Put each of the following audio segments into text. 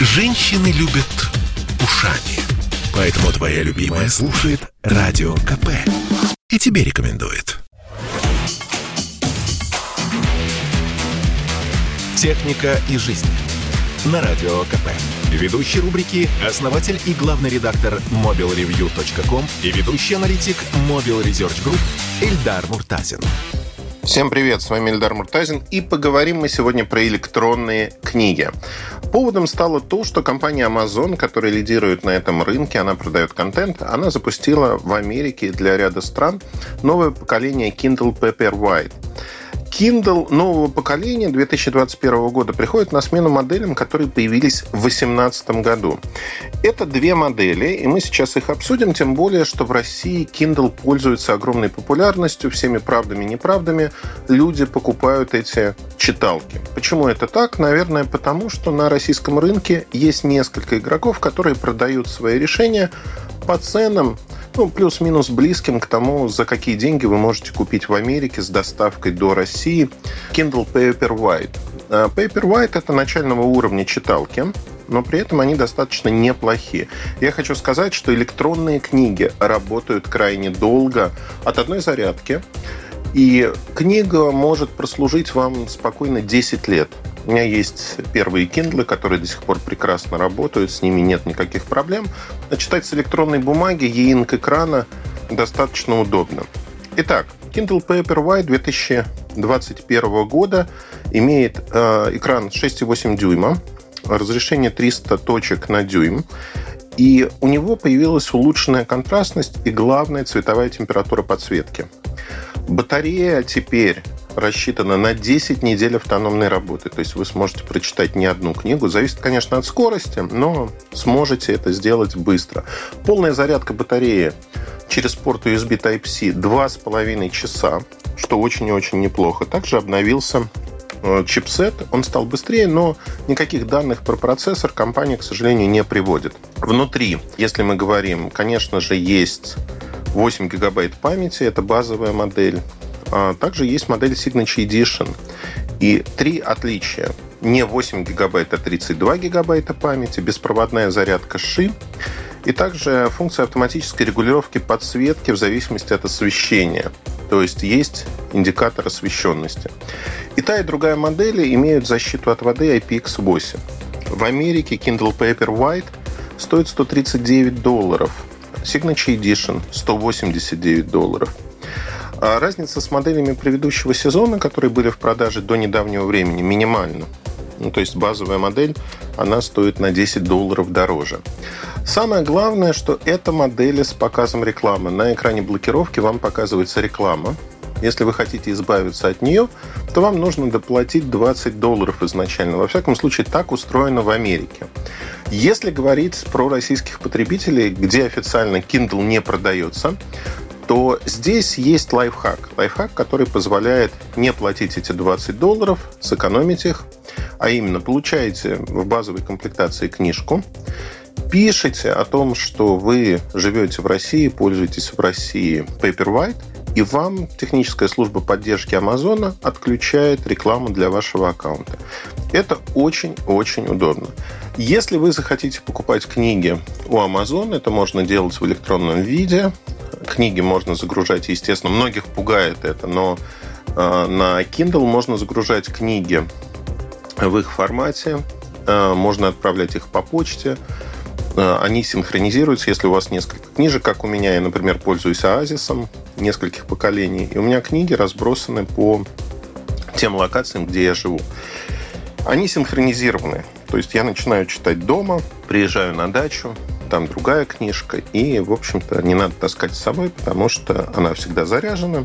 Женщины любят ушами. Поэтому твоя любимая слушает Радио КП. И тебе рекомендует. Техника и жизнь. На Радио КП. Ведущий рубрики – основатель и главный редактор mobilreview.com и ведущий аналитик Mobile Research Group Эльдар Муртазин. Всем привет, с вами Эльдар Муртазин, и поговорим мы сегодня про электронные книги. Поводом стало то, что компания Amazon, которая лидирует на этом рынке, она продает контент, она запустила в Америке для ряда стран новое поколение Kindle Paperwhite. Kindle нового поколения 2021 года приходит на смену моделям, которые появились в 2018 году. Это две модели, и мы сейчас их обсудим, тем более, что в России Kindle пользуется огромной популярностью, всеми правдами и неправдами. Люди покупают эти читалки. Почему это так? Наверное, потому что на российском рынке есть несколько игроков, которые продают свои решения по ценам, ну, плюс-минус близким к тому, за какие деньги вы можете купить в Америке с доставкой до России Kindle Paperwhite. А, Paperwhite – это начального уровня читалки, но при этом они достаточно неплохие. Я хочу сказать, что электронные книги работают крайне долго от одной зарядки, и книга может прослужить вам спокойно 10 лет. У меня есть первые Kindle, которые до сих пор прекрасно работают, с ними нет никаких проблем. А читать с электронной бумаги, e-ink экрана достаточно удобно. Итак, Kindle Paperwhite 2021 года имеет э, экран 6,8 дюйма, разрешение 300 точек на дюйм, и у него появилась улучшенная контрастность и, главная, цветовая температура подсветки. Батарея теперь рассчитана на 10 недель автономной работы. То есть вы сможете прочитать не одну книгу. Зависит, конечно, от скорости, но сможете это сделать быстро. Полная зарядка батареи через порт USB Type-C 2,5 часа, что очень и очень неплохо. Также обновился э, чипсет, он стал быстрее, но никаких данных про процессор компания, к сожалению, не приводит. Внутри, если мы говорим, конечно же, есть 8 гигабайт памяти, это базовая модель. А также есть модель Signature Edition. И три отличия. Не 8 гигабайт, а 32 гигабайта памяти, беспроводная зарядка ши и также функция автоматической регулировки подсветки в зависимости от освещения. То есть есть индикатор освещенности. И та, и другая модели имеют защиту от воды IPX8. В Америке Kindle Paperwhite стоит 139 долларов. Signature Edition 189 долларов – а разница с моделями предыдущего сезона, которые были в продаже до недавнего времени, минимальна. Ну, то есть базовая модель, она стоит на 10 долларов дороже. Самое главное, что это модели с показом рекламы. На экране блокировки вам показывается реклама. Если вы хотите избавиться от нее, то вам нужно доплатить 20 долларов изначально. Во всяком случае, так устроено в Америке. Если говорить про российских потребителей, где официально Kindle не продается, то здесь есть лайфхак. Лайфхак, который позволяет не платить эти 20 долларов, сэкономить их, а именно получаете в базовой комплектации книжку, пишите о том, что вы живете в России, пользуетесь в России Paperwhite, и вам техническая служба поддержки Амазона отключает рекламу для вашего аккаунта. Это очень-очень удобно. Если вы захотите покупать книги у Amazon, это можно делать в электронном виде книги можно загружать, естественно, многих пугает это, но э, на Kindle можно загружать книги в их формате, э, можно отправлять их по почте, они синхронизируются, если у вас несколько книжек, как у меня, я, например, пользуюсь Оазисом нескольких поколений, и у меня книги разбросаны по тем локациям, где я живу. Они синхронизированы. То есть я начинаю читать дома, приезжаю на дачу, там другая книжка. И, в общем-то, не надо таскать с собой, потому что она всегда заряжена.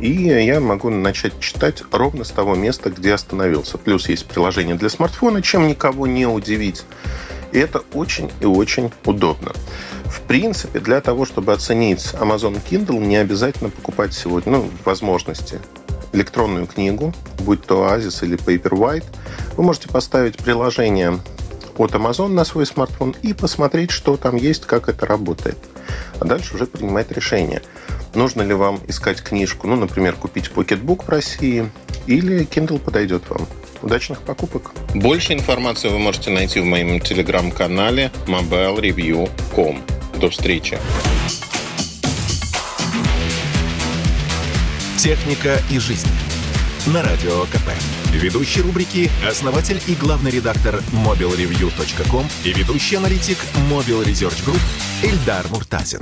И я могу начать читать ровно с того места, где остановился. Плюс есть приложение для смартфона, чем никого не удивить. И это очень и очень удобно. В принципе, для того, чтобы оценить Amazon Kindle, не обязательно покупать сегодня, ну, возможности электронную книгу, будь то Oasis или Paperwhite. Вы можете поставить приложение от Amazon на свой смартфон и посмотреть, что там есть, как это работает. А дальше уже принимать решение. Нужно ли вам искать книжку, ну, например, купить покетбук в России, или Kindle подойдет вам. Удачных покупок! Больше информации вы можете найти в моем телеграм-канале mobilereview.com. До встречи! Техника и жизнь. На Радио КП. Ведущий рубрики – основатель и главный редактор mobilreview.com и ведущий аналитик Mobile Research Group Эльдар Муртазин.